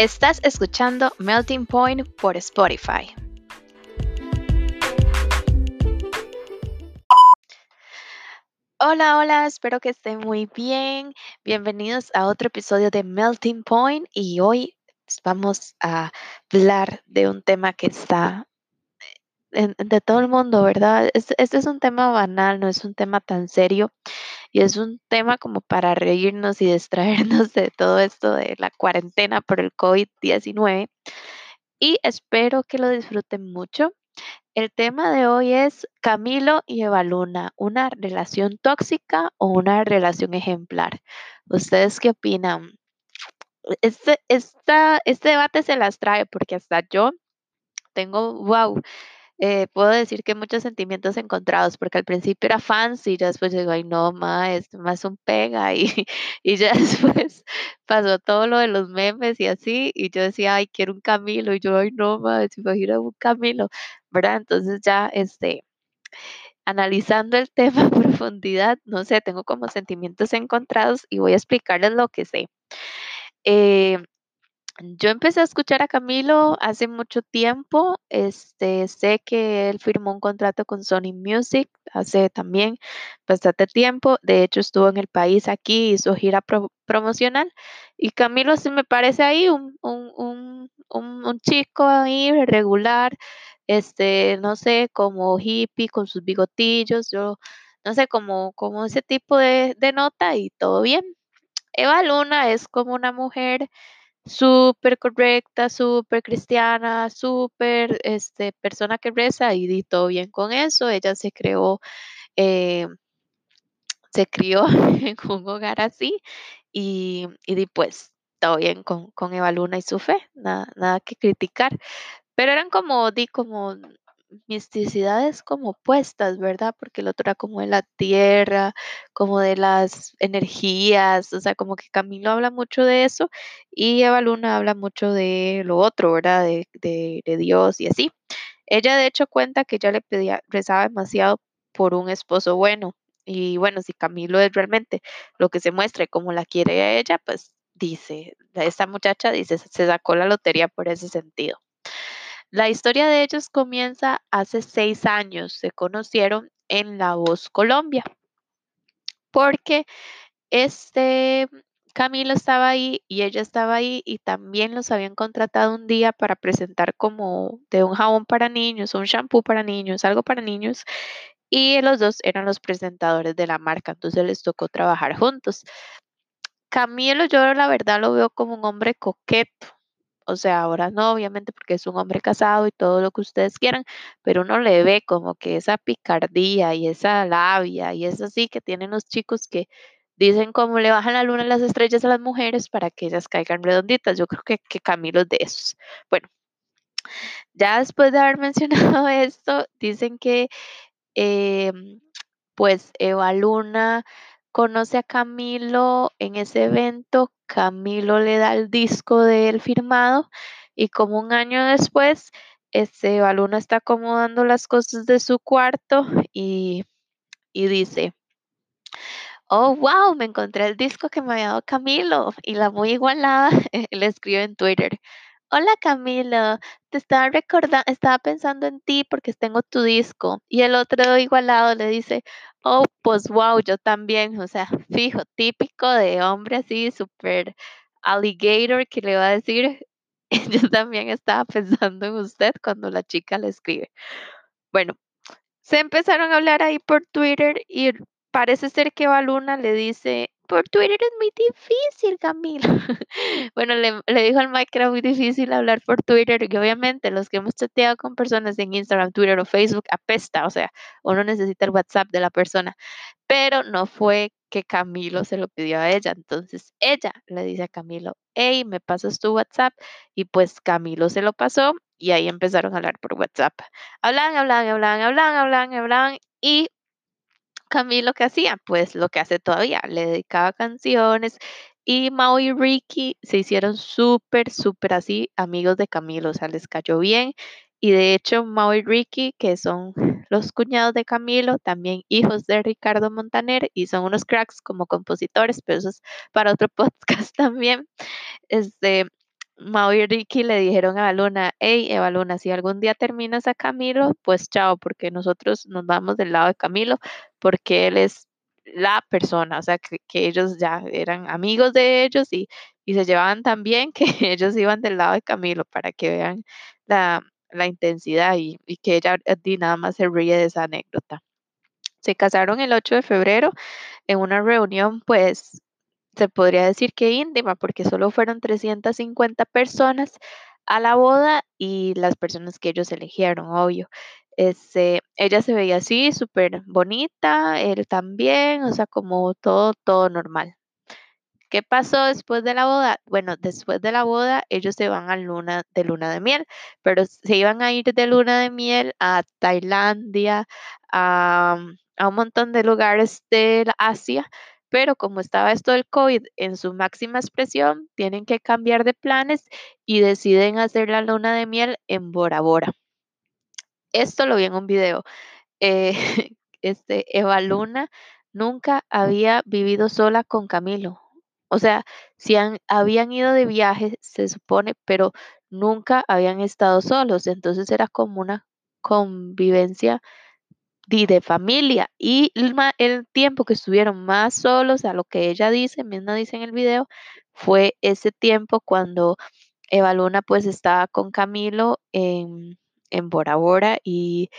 Estás escuchando Melting Point por Spotify. Hola, hola, espero que estén muy bien. Bienvenidos a otro episodio de Melting Point y hoy vamos a hablar de un tema que está de todo el mundo, ¿verdad? Este, es un tema banal, no es un tema tan serio y es un tema como para reírnos y distraernos de todo esto de la cuarentena por el COVID-19 y espero que lo disfruten mucho. El tema de hoy es Camilo y Evaluna, ¿una relación tóxica o una relación ejemplar? ¿Ustedes qué opinan? Este, este debate se las trae porque hasta yo tengo, wow, eh, puedo decir que muchos sentimientos encontrados, porque al principio era fancy, ya después digo, ay no, ma, es más un pega, y, y ya después pasó todo lo de los memes y así, y yo decía, ay, quiero un Camilo, y yo, ay no, ma, se un Camilo, ¿verdad? Entonces ya, este, analizando el tema a profundidad, no sé, tengo como sentimientos encontrados y voy a explicarles lo que sé. Eh, yo empecé a escuchar a Camilo hace mucho tiempo. Este, sé que él firmó un contrato con Sony Music hace también bastante tiempo. De hecho, estuvo en el país aquí, hizo gira promocional. Y Camilo se me parece ahí un, un, un, chico ahí regular, este, no sé, como hippie con sus bigotillos. Yo no sé, como, como ese tipo de, de nota y todo bien. Eva Luna es como una mujer súper correcta, súper cristiana, súper este, persona que reza y di todo bien con eso. Ella se creó, eh, se crió en un hogar así y, y di pues todo bien con, con Eva Luna y su fe, nada, nada que criticar. Pero eran como, di como misticidades como puestas, ¿verdad? Porque el otro era como de la tierra, como de las energías, o sea, como que Camilo habla mucho de eso y Eva Luna habla mucho de lo otro, ¿verdad? De, de, Dios y así. Ella de hecho cuenta que ella le pedía, rezaba demasiado por un esposo bueno. Y bueno, si Camilo es realmente lo que se muestra y como la quiere ella, pues dice, esta muchacha dice, se sacó la lotería por ese sentido. La historia de ellos comienza hace seis años. Se conocieron en La Voz Colombia. Porque este Camilo estaba ahí y ella estaba ahí y también los habían contratado un día para presentar como de un jabón para niños, un shampoo para niños, algo para niños. Y los dos eran los presentadores de la marca, entonces les tocó trabajar juntos. Camilo, yo la verdad lo veo como un hombre coqueto, o sea, ahora no, obviamente, porque es un hombre casado y todo lo que ustedes quieran, pero uno le ve como que esa picardía y esa labia y eso sí que tienen los chicos que dicen cómo le bajan la luna a las estrellas a las mujeres para que ellas caigan redonditas. Yo creo que, que Camilo es de esos. Bueno, ya después de haber mencionado esto, dicen que em, pues Eva Luna conoce a Camilo en ese evento, Camilo le da el disco de él firmado y como un año después, este Baluna está acomodando las cosas de su cuarto y, y dice, oh, wow, me encontré el disco que me había dado Camilo y la muy igualada le escribe en Twitter. Hola Camilo, te estaba recordando, estaba pensando en ti porque tengo tu disco. Y el otro igualado le dice, oh, pues wow, yo también, o sea, fijo, típico de hombre así, súper alligator que le va a decir, yo también estaba pensando en usted cuando la chica le escribe. Bueno, se empezaron a hablar ahí por Twitter y parece ser que Baluna le dice, por Twitter es muy difícil, Camila. bueno, le, dijo al Mike que era muy difícil hablar por Twitter y obviamente los que hemos chateado con personas en Instagram, Twitter o Facebook apesta, o sea, uno necesita el WhatsApp de la persona, pero no fue que Camilo se lo pidió a ella, entonces ella le dice a Camilo, hey, me pasas tu WhatsApp y pues Camilo se lo pasó y ahí empezaron a hablar por WhatsApp. Hablan, hablan, hablan, hablan, hablan, hablan y Camilo que hacía? Pues lo que hace todavía, le dedicaba canciones y Mao y Ricky se hicieron súper, súper así amigos de Camilo, o sea, les cayó bien. Y de hecho, Mao y Ricky, que son los cuñados de Camilo, también hijos de Ricardo Montaner, y son unos cracks como compositores, pero eso es para otro podcast también. Este, Mao y Ricky le dijeron a Luna, hey, Eva Luna, si algún día terminas a Camilo, pues chao, porque nosotros nos vamos del lado de Camilo, porque él es la persona, o sea, que, ellos ya eran amigos de ellos y, y se llevaban tan bien que ellos iban del lado de Camilo para que vean la, intensidad y, y que ella di, nada más se ríe de esa anécdota. Se casaron el 8 de febrero en una reunión, pues se podría decir que íntima, porque solo fueron 350 personas a la boda y las personas que ellos eligieron, obvio. Este, ella se veía así, súper bonita, él también, o sea, como todo, todo normal. ¿Qué pasó después de la boda? Bueno, después de la boda ellos se van a luna de luna de miel, pero se iban a ir de luna de miel a Tailandia, a, a un montón de lugares de Asia, pero como estaba esto del COVID en su máxima expresión, tienen que cambiar de planes y deciden hacer la luna de miel en Bora Bora. Esto lo vi en un video. Eh, este, Eva Luna nunca había vivido sola con Camilo. O sea, si han, habían ido de viaje, se supone, pero nunca habían estado solos. Entonces era como una convivencia de, de familia. Y el tiempo que estuvieron más solos, a lo que ella dice, misma dice en el video, fue ese tiempo cuando Eva Luna pues estaba con Camilo en, en Bora Bora y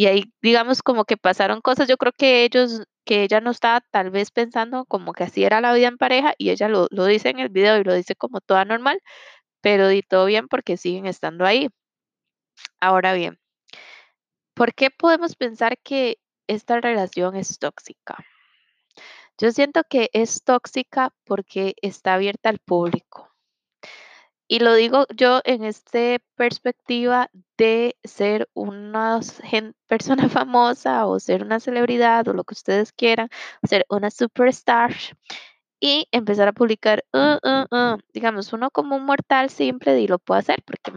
y ahí, digamos, como que pasaron cosas, yo creo que ellos, que ella no estaba tal vez pensando como que así era la vida en pareja y ella lo, lo dice en el video y lo dice como toda normal, pero di todo bien porque siguen estando ahí. Ahora bien, ¿por qué podemos pensar que esta relación es tóxica? Yo siento que es tóxica porque está abierta al público. Y lo digo yo en esta perspectiva de ser una persona famosa o ser una celebridad o lo que ustedes quieran, ser una superstar y empezar a publicar, uh, uh, uh. digamos, uno como un mortal simple y lo puede hacer porque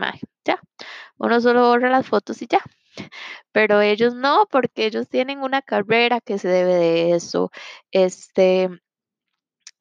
ya, uno solo borra las fotos y ya. Pero ellos no, porque ellos tienen una carrera que se debe de eso. Este,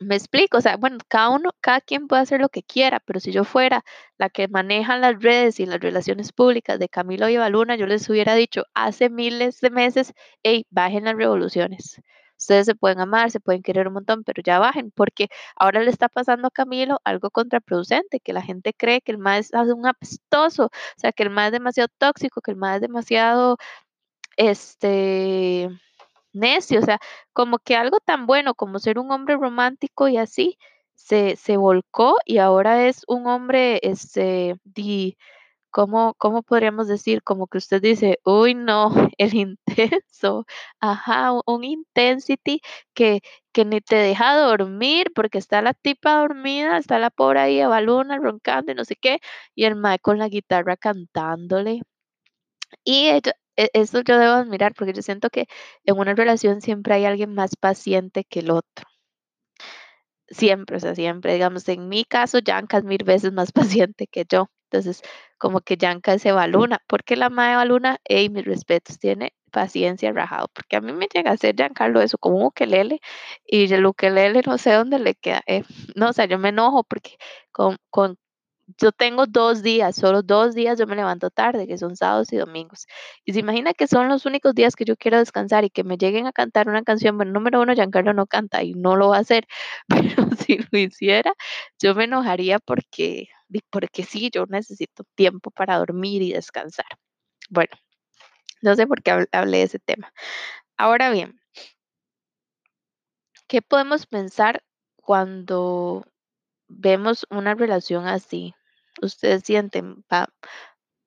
me explico, o sea, bueno, cada uno, cada quien puede hacer lo que quiera, pero si yo fuera la que maneja las redes y las relaciones públicas de Camilo y Luna, yo les hubiera dicho hace miles de meses, hey, bajen las revoluciones. Ustedes se pueden amar, se pueden querer un montón, pero ya bajen, porque ahora le está pasando a Camilo algo contraproducente, que la gente cree que el más es un apestoso, o sea, que el más es demasiado tóxico, que el más es demasiado, este, necio, o sea, como que algo tan bueno como ser un hombre romántico y así se, se volcó y ahora es un hombre, este, di, ¿cómo, cómo podríamos decir? Como que usted dice, uy, no, el intenso, ajá, un, intensity que, que ni te deja dormir porque está la tipa dormida, está la pobre ahí, Evaluna, roncando y no sé qué, y el mae con la guitarra cantándole. Y ello- e- eso yo debo admirar porque yo siento que en una relación siempre hay alguien más paciente que el otro. Siempre, o sea, siempre, digamos, en mi caso, Yanka es mil veces más paciente que yo. Entonces, como que Yanka es Evaluna, porque la madre Evaluna, hey, mis respetos, tiene paciencia rajado, porque a mí me llega a hacer Giancarlo eso como un ukelele y el ukelele no sé dónde le queda. eh, no, o sea, yo me enojo porque con, con yo tengo dos días, solo dos días yo me levanto tarde, que son sábados y domingos. Y se imagina que son los únicos días que yo quiero descansar y que me lleguen a cantar una canción. Bueno, número uno, Giancarlo no canta y no lo va a hacer, pero si lo hiciera, yo me enojaría porque, porque sí, yo necesito tiempo para dormir y descansar. Bueno, no sé por qué habl- hablé de ese tema. Ahora bien, ¿qué podemos pensar cuando vemos una relación así? Ustedes sienten, va,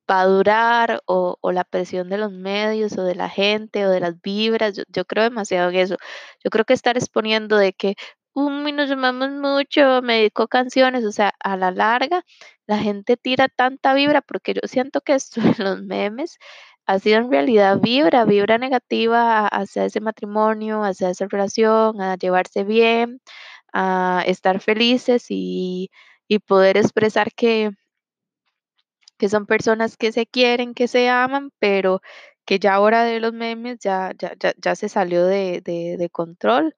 va durar o, o la presión de los medios o de la gente o de las vibras. Yo, yo creo demasiado en eso. Yo creo que estar exponiendo de que, uy, nos llamamos mucho, me dedico canciones, o sea, a la larga la gente tira tanta vibra porque yo siento que esto en los memes ha sido en realidad vibra, vibra negativa hacia ese matrimonio, hacia esa relación, a llevarse bien, a estar felices y, y poder expresar que que son personas que se quieren, que se aman, pero que ya ahora de los memes ya, ya, ya, ya se salió de, de, control.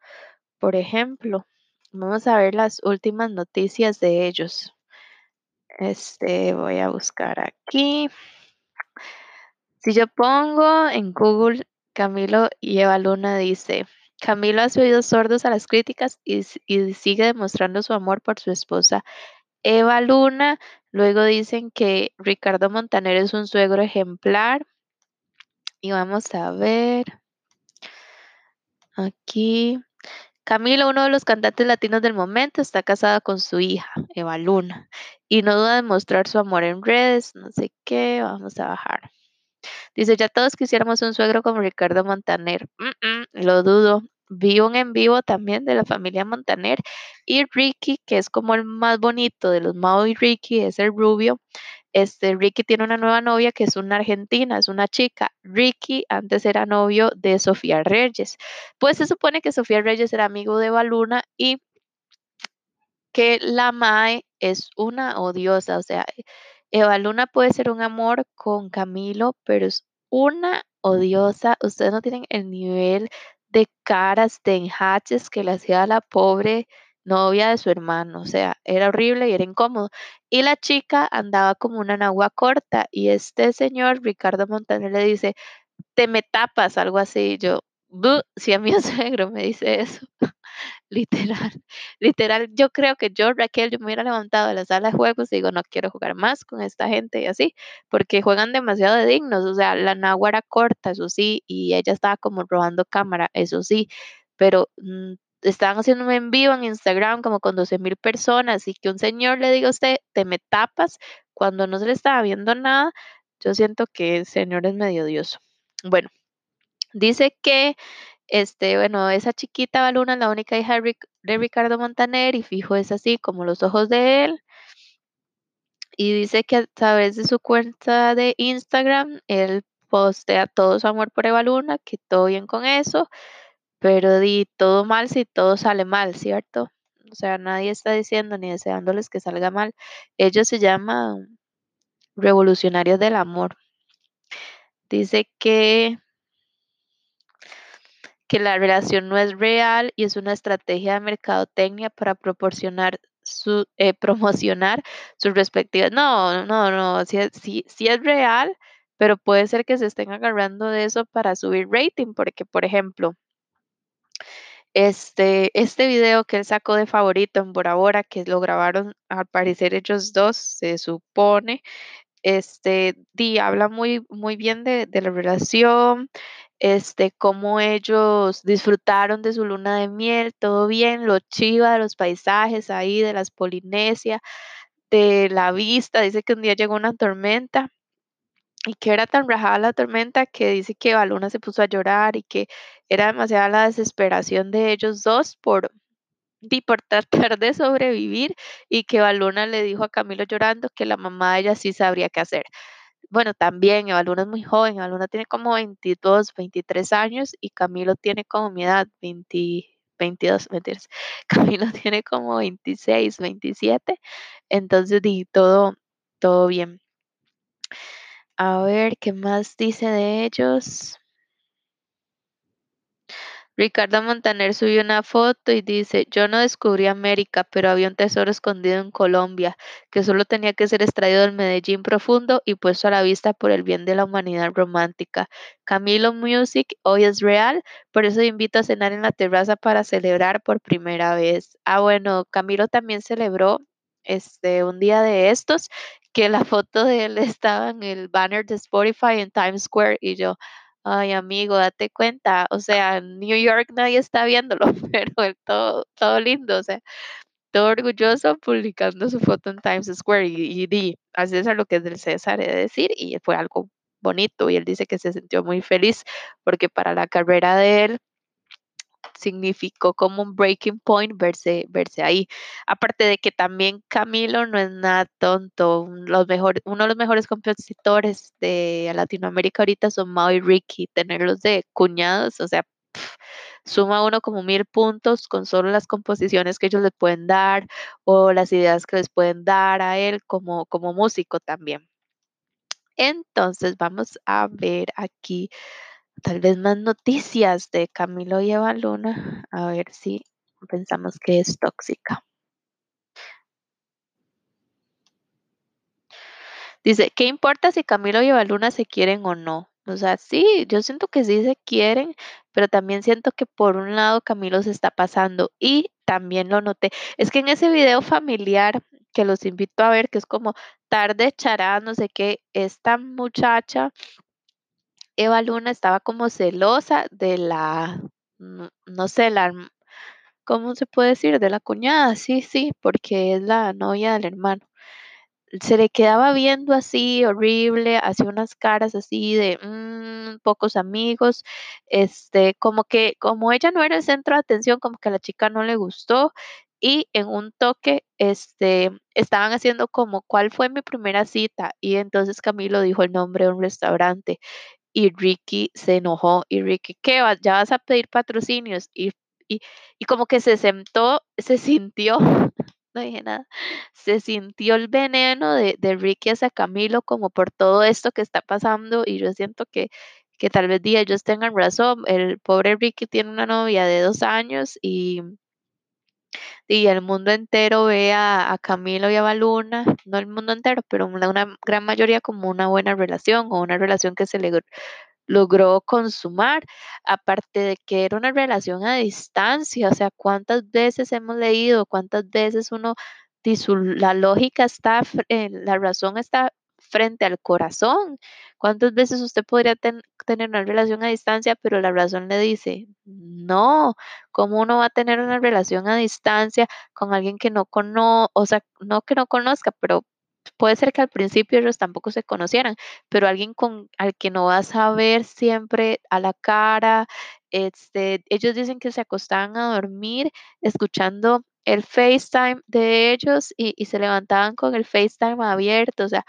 Por ejemplo, vamos a ver las últimas noticias de ellos. Este, voy a buscar aquí. Si yo pongo en Google Camilo y Eva Luna dice, Camilo ha oídos sordos a las críticas y, sigue demostrando su amor por su esposa Eva Luna. Luego dicen que Ricardo Montaner es un suegro ejemplar. Y vamos a ver aquí. Camilo, uno de los cantantes latinos del momento, está casada con su hija, Eva Luna, y no duda de mostrar su amor en redes, no sé qué, vamos a bajar. Dice, ya todos quisiéramos un suegro como Ricardo Montaner. Lo dudo. Vi un en vivo también de la familia Montaner y Ricky, que es como el más bonito de los Mao y Ricky, es el rubio. Este, Ricky tiene una nueva novia que es una argentina, es una chica. Ricky antes era novio de Sofía Reyes. Pues se supone que Sofía Reyes era amigo de Baluna y que la Mae es una odiosa, o sea, Eva Luna puede ser un amor con Camilo, pero es una odiosa. Ustedes no tienen el nivel de caras, de enjaches que le hacía a la pobre novia de su hermano. O sea, era horrible y era incómodo. Y la chica andaba como una nagua corta y este señor, Ricardo Montaner, le dice, te me tapas, algo así. Yo, si a mi suegro me dice eso. Literal, literal, yo creo que yo, Raquel, yo me hubiera levantado de la sala de juegos y digo, no quiero jugar más con esta gente y así, porque juegan demasiado de dignos, o sea, la nagua era corta, eso sí, y ella estaba como robando cámara, eso sí, pero mm, estaban haciendo un en vivo en Instagram como con 12 mil personas y que un señor le diga a usted, te me tapas, cuando no se le estaba viendo nada, yo siento que el señor es medio odioso. Bueno, dice que este, bueno, esa chiquita Baluna es la única hija de, Ric- de Ricardo Montaner y fijo es así como los ojos de él. Y dice que a través de su cuenta de Instagram, él postea todo su amor por Eva Luna, que todo bien con eso, pero di todo mal si todo sale mal, ¿cierto? O sea, nadie está diciendo ni deseándoles que salga mal. Ellos se llaman revolucionarios del amor. Dice que que la relación no es real y es una estrategia de mercadotecnia para proporcionar su, eh, promocionar sus respectivas. No, no, no, es- sí, sí es real, pero puede ser que se estén agarrando de eso para subir rating, porque, por ejemplo, este, este video que él sacó de favorito en Bora Bora, que lo grabaron al parecer ellos dos, se supone, este, di, habla muy, muy bien de, de la relación, este, cómo ellos disfrutaron de su luna de miel, todo bien, lo chiva de los paisajes ahí, de las Polinesia, de la vista, dice que un día llegó una tormenta y que era tan rajada la tormenta que dice que Baluna se puso a llorar y que era demasiada la desesperación de ellos dos por, di, por tratar de sobrevivir y que Baluna le dijo a Camilo llorando que la mamá de ella sí sabría qué hacer. Bueno, también Evaluna es muy joven, Evaluna tiene como 22, 23 años y Camilo tiene como mi edad, 20, 22, mentiras. Camilo tiene como 26, 27, entonces di todo, todo bien. A ver, ¿qué más dice de ellos? Ricardo Montaner subió una foto y dice, yo no descubrí América, pero había un tesoro escondido en Colombia, que solo tenía que ser extraído del Medellín profundo y puesto a la vista por el bien de la humanidad romántica. Camilo Music hoy es real, por eso invito a cenar en la terraza para celebrar por primera vez. Ah, bueno, Camilo también celebró este un día de estos, que la foto de él estaba en el banner de Spotify en Times Square y yo, Ay, amigo, date cuenta, o sea, en New York nadie está viéndolo, pero él todo, todo lindo, o sea, todo orgulloso publicando su foto en Times Square y, y di, a César lo que es del César, he de decir, y fue algo bonito y él dice que se sintió muy feliz porque para la carrera de él significó como un breaking point verse, verse ahí. Aparte de que también Camilo no es nada tonto. Los uno de los mejores compositores de Latinoamérica ahorita son Mao y Ricky. Tenerlos de cuñados, o sea, suma uno como mil puntos con solo las composiciones que ellos le pueden dar o las ideas que les pueden dar a él como, como músico también. Entonces vamos a ver aquí Tal vez más noticias de Camilo y Eva Luna, a ver si pensamos que es tóxica. Dice, ¿qué importa si Camilo y Evaluna se quieren o no? O sea, sí, yo siento que sí se quieren, pero también siento que por un lado Camilo se está pasando y también lo noté. Es que en ese video familiar que los invito a ver, que es como tarde chará, no sé qué, esta muchacha, Eva Luna, estaba como celosa de la, no, sé, la, ¿cómo se puede decir? De la cuñada, sí, sí, porque es la novia del hermano. Se le quedaba viendo así horrible, hacía unas caras así de mm, pocos amigos, este, como que como ella no era el centro de atención, como que a la chica no le gustó y en un toque, este, estaban haciendo como cuál fue mi primera cita y entonces Camilo dijo el nombre de un restaurante y Ricky se enojó y Ricky, ¿qué vas? ¿Ya vas a pedir patrocinios? Y, y, y como que se sentó, se sintió no dije nada. Se sintió el veneno de, de Ricky hacia Camilo como por todo esto que está pasando y yo siento que, que tal vez ellos tengan razón. El pobre Ricky tiene una novia de dos años y, y el mundo entero ve a, Camilo y a Baluna, no el mundo entero, pero una, gran mayoría como una buena relación o una relación que se logró consumar, aparte de que era una relación a distancia, o sea, cuántas veces hemos leído, cuántas veces uno, la lógica está, la razón está frente al corazón. ¿Cuántas veces usted podría tener una relación a distancia, pero la razón le dice, no, ¿cómo uno va a tener una relación a distancia con alguien que no conoce, o sea, no que no conozca, pero puede ser que al principio ellos tampoco se conocieran, pero alguien con al que no vas a ver siempre a la cara, este, ellos dicen que se acostaban a dormir escuchando el FaceTime de ellos y, y se levantaban con el FaceTime abierto, o sea,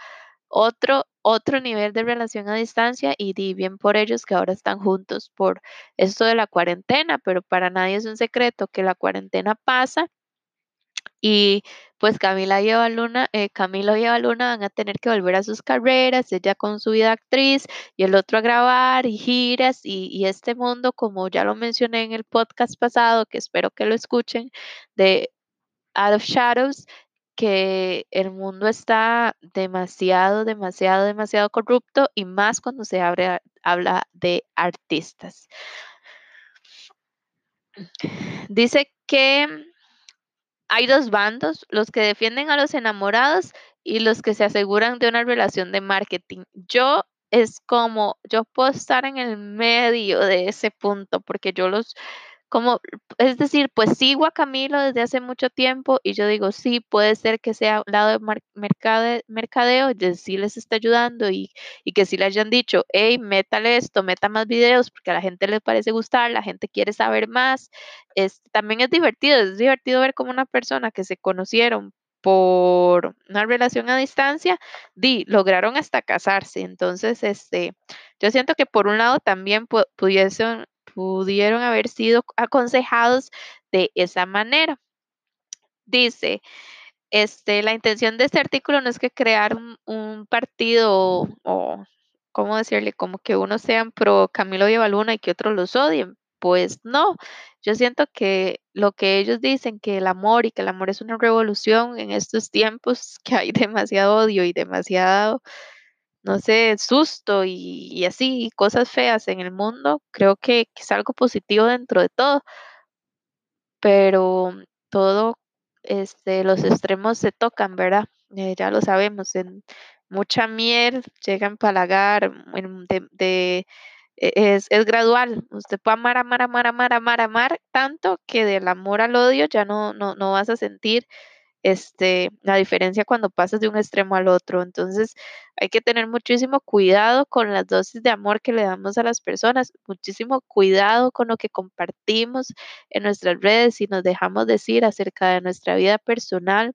otro, otro nivel de relación a distancia y di bien por ellos que ahora están juntos por esto de la cuarentena, pero para nadie es un secreto que la cuarentena pasa y pues Camila y Luna, eh, Camilo y Luna van a tener que volver a sus carreras, ella con su vida actriz y el otro a grabar y giras y este mundo, como ya lo mencioné en el podcast pasado, que espero que lo escuchen, de Out of Shadows, que el mundo está demasiado, demasiado, demasiado corrupto y más cuando se abre, habla de artistas. Dice que hay dos bandos, los que defienden a los enamorados y los que se aseguran de una relación de marketing. Yo es como, yo puedo estar en el medio de ese punto porque yo los, como, es decir, pues sigo a Camilo desde hace mucho tiempo y yo digo, sí, puede ser que sea un lado de mercade, mercadeo, y sí les está ayudando y, y que sí le hayan dicho, hey, métale esto, meta más videos porque a la gente le parece gustar, la gente quiere saber más. Es, también es divertido, es divertido ver cómo una persona que se conocieron por una relación a distancia, di, lograron hasta casarse. Entonces, este, yo siento que por un lado también pudiesen pudieron haber sido aconsejados de esa manera. Dice, este, la intención de este artículo no es que crear un, partido o, ¿cómo decirle? Como que unos sean pro Camilo y Evaluna y que otros los odien. Pues no, yo siento que lo que ellos dicen, que el amor y que el amor es una revolución en estos tiempos, que hay demasiado odio y demasiado no sé, susto y, así, cosas feas en el mundo, creo que, es algo positivo dentro de todo, pero todo, este, los extremos se tocan, ¿verdad? Eh, ya lo sabemos, en mucha miel llega a empalagar, de, e, es, es, gradual. Usted puede amar, amar, amar, amar, amar, amar, tanto que del amor al odio ya no, no, no vas a sentir este, la diferencia cuando pasas de un extremo al otro. Entonces, hay que tener muchísimo cuidado con las dosis de amor que le damos a las personas, muchísimo cuidado con lo que compartimos en nuestras redes y nos dejamos decir acerca de nuestra vida personal.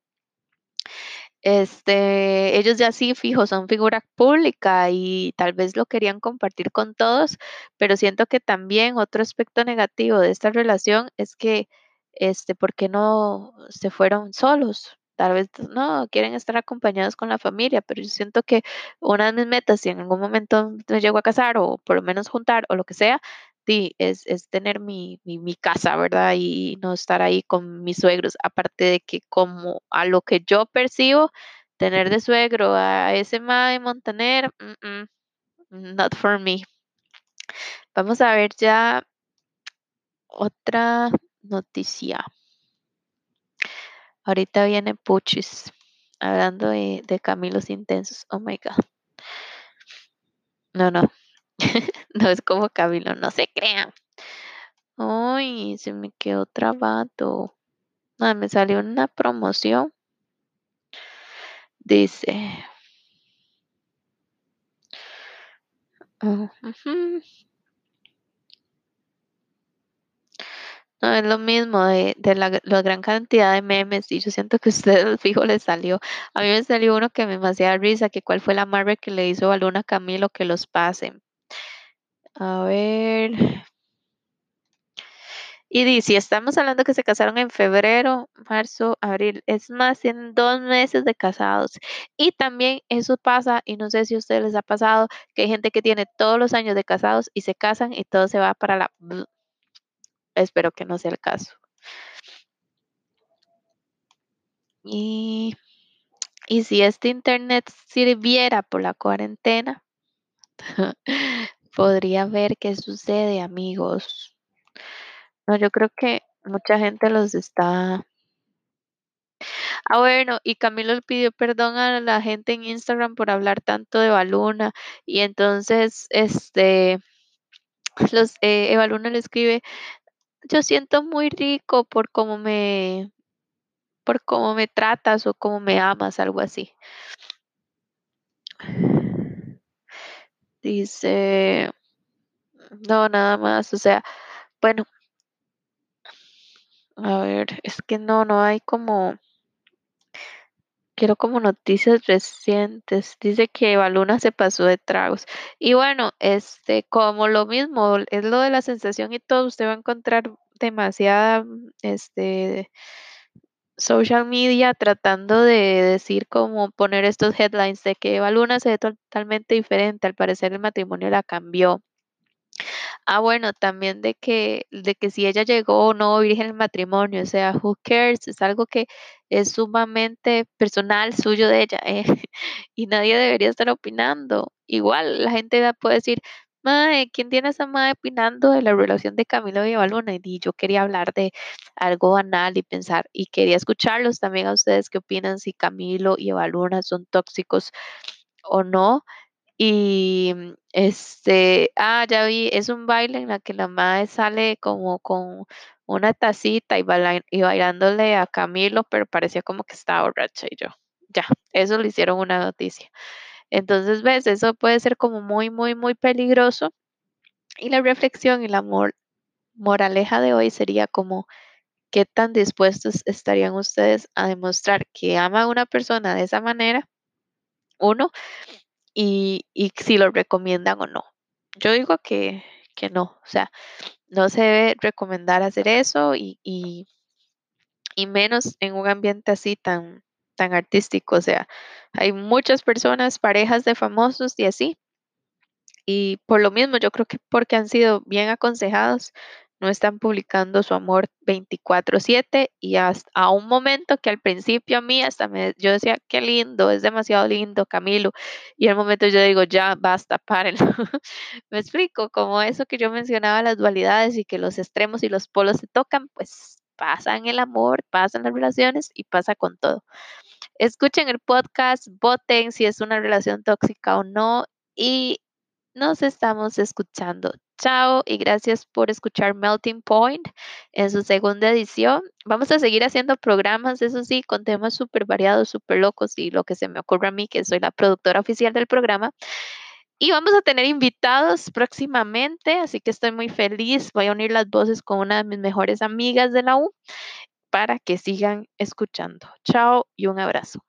Este, ellos ya sí, fijo, son figura pública y tal vez lo querían compartir con todos, pero siento que también otro aspecto negativo de esta relación es que este, ¿por qué no se fueron solos? Tal vez no, quieren estar acompañados con la familia, pero yo siento que una de mis metas, si en algún momento me llego a casar o por lo menos juntar o lo que sea, sí, es, es tener mi, mi, casa, ¿verdad? Y no estar ahí con mis suegros. Aparte de que como a lo que yo percibo, tener de suegro a ese mae Montaner, mm, mm, not for me. Vamos a ver ya otra noticia. Ahorita viene Puchis, hablando de, de Camilos Intensos. Oh my God. No, no. no es como Camilo, no se crean. Uy, se me quedó trabado. Ah, me salió una promoción. Dice. Ujú. No, es lo mismo de, de la, gran cantidad de memes y yo siento que a ustedes fijo les salió. A mí me salió uno que me demasiada risa, que cuál fue la Marvel que le hizo balón a Camilo que los pasen. A ver. Y dice, estamos hablando que se casaron en febrero, marzo, abril, es más, tienen dos meses de casados. Y también eso pasa, y no sé si a ustedes les ha pasado, que hay gente que tiene todos los años de casados y se casan y todo se va para la... Espero que no sea el caso. Y, y si este internet sirviera por la cuarentena, podría ver qué sucede, amigos. No, yo creo que mucha gente los está. Ah, bueno, y Camilo pidió perdón a la gente en Instagram por hablar tanto de Baluna. Y entonces, este, los, eh, Eva Luna le escribe, yo siento muy rico por cómo me, por cómo me tratas o cómo me amas, algo así. Dice, no, nada más, o sea, bueno, a ver, es que no, no hay como, quiero como noticias recientes. Dice que Baluna se pasó de tragos. Y bueno, este, como lo mismo, es lo de la sensación y todo, usted va a encontrar demasiada, este, social media tratando de decir cómo poner estos headlines de que Eva Luna se ve totalmente diferente, al parecer el matrimonio la cambió. Ah, bueno, también de que, de que si ella llegó o no virgen al matrimonio, o sea, who cares, es algo que es sumamente personal suyo de ella, ¿eh? y nadie debería estar opinando. Igual la gente puede decir, Mae, ¿quién tiene a esa madre opinando de la relación de Camilo y Eva Luna? Y yo quería hablar de algo banal y pensar, y quería escucharlos también a ustedes qué opinan si Camilo y Eva Luna son tóxicos o no. Y mm, este, ah, ya vi, es un baile en la que la madre sale como con una tacita y, baila- y bailándole a Camilo, pero parecía como que estaba borracha y yo, ya, eso le hicieron una noticia. Entonces, ves, eso puede ser como muy, muy, muy peligroso. Y la reflexión y la mor- moraleja de hoy sería como, ¿qué tan dispuestos estarían ustedes a demostrar que ama a una persona de esa manera? Uno, y, y si lo recomiendan o no. Yo digo que, que no, o sea, no se debe recomendar hacer eso y, y, y menos en un ambiente así tan, tan artístico. O sea, hay muchas personas, parejas de famosos y así, y por lo mismo, yo creo que porque han sido bien aconsejados, no están publicando su amor 24/7 y hasta a un momento que al principio a mí hasta me, yo decía, qué lindo, es demasiado lindo, Camilo. Y al momento yo digo, ya, basta, párenlo. Me explico, como eso que yo mencionaba, las dualidades y que los extremos y los polos se tocan, pues pasa en el amor, pasa en las relaciones y pasa con todo. Escuchen el podcast, voten si es una relación tóxica o no y nos estamos escuchando. Chao y gracias por escuchar Melting Point en su segunda edición. Vamos a seguir haciendo programas, eso sí, con temas súper variados, súper locos y lo que se me ocurre a mí, que soy la productora oficial del programa. Y vamos a tener invitados próximamente, así que estoy muy feliz. Voy a unir las voces con una de mis mejores amigas de la U para que sigan escuchando. Chao y un abrazo.